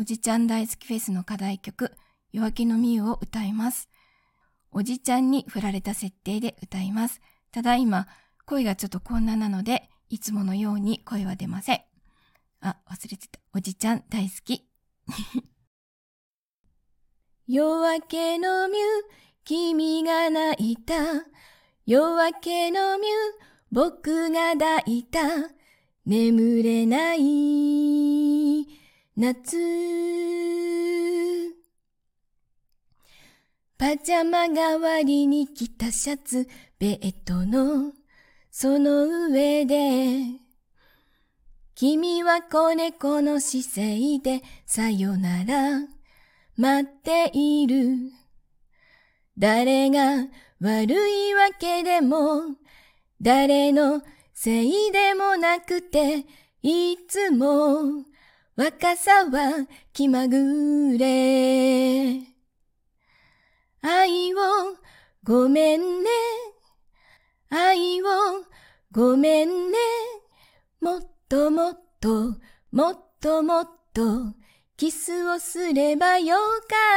おじちゃん大好きフェスの課題曲、夜明けのみゆを歌います。おじちゃんに振られた設定で歌います。ただ今、声がちょっとこんななので、いつものように声は出ません。あ、忘れてた。おじちゃん大好き。夜明けのミュ君が泣いた。夜明けのミュ僕が抱いた。眠れない夏。パジャマ代わりに着たシャツ、ベッドのその上で、君は子猫の姿勢でさよなら待っている。誰が悪いわけでも、誰のせいでもなくて、いつも若さは気まぐれ。愛をごめんね。愛をごめんね。もっともっと、もっともっと、キスをすればよか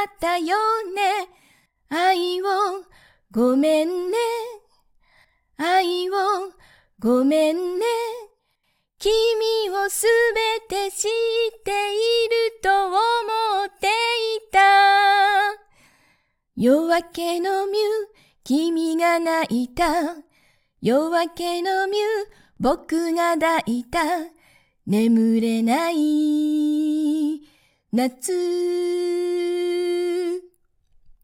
ったよね。愛をごめんね。愛をごめんね。君をすべて知夜明けのミュ君が泣いた。夜明けのミュ僕が抱いた。眠れない夏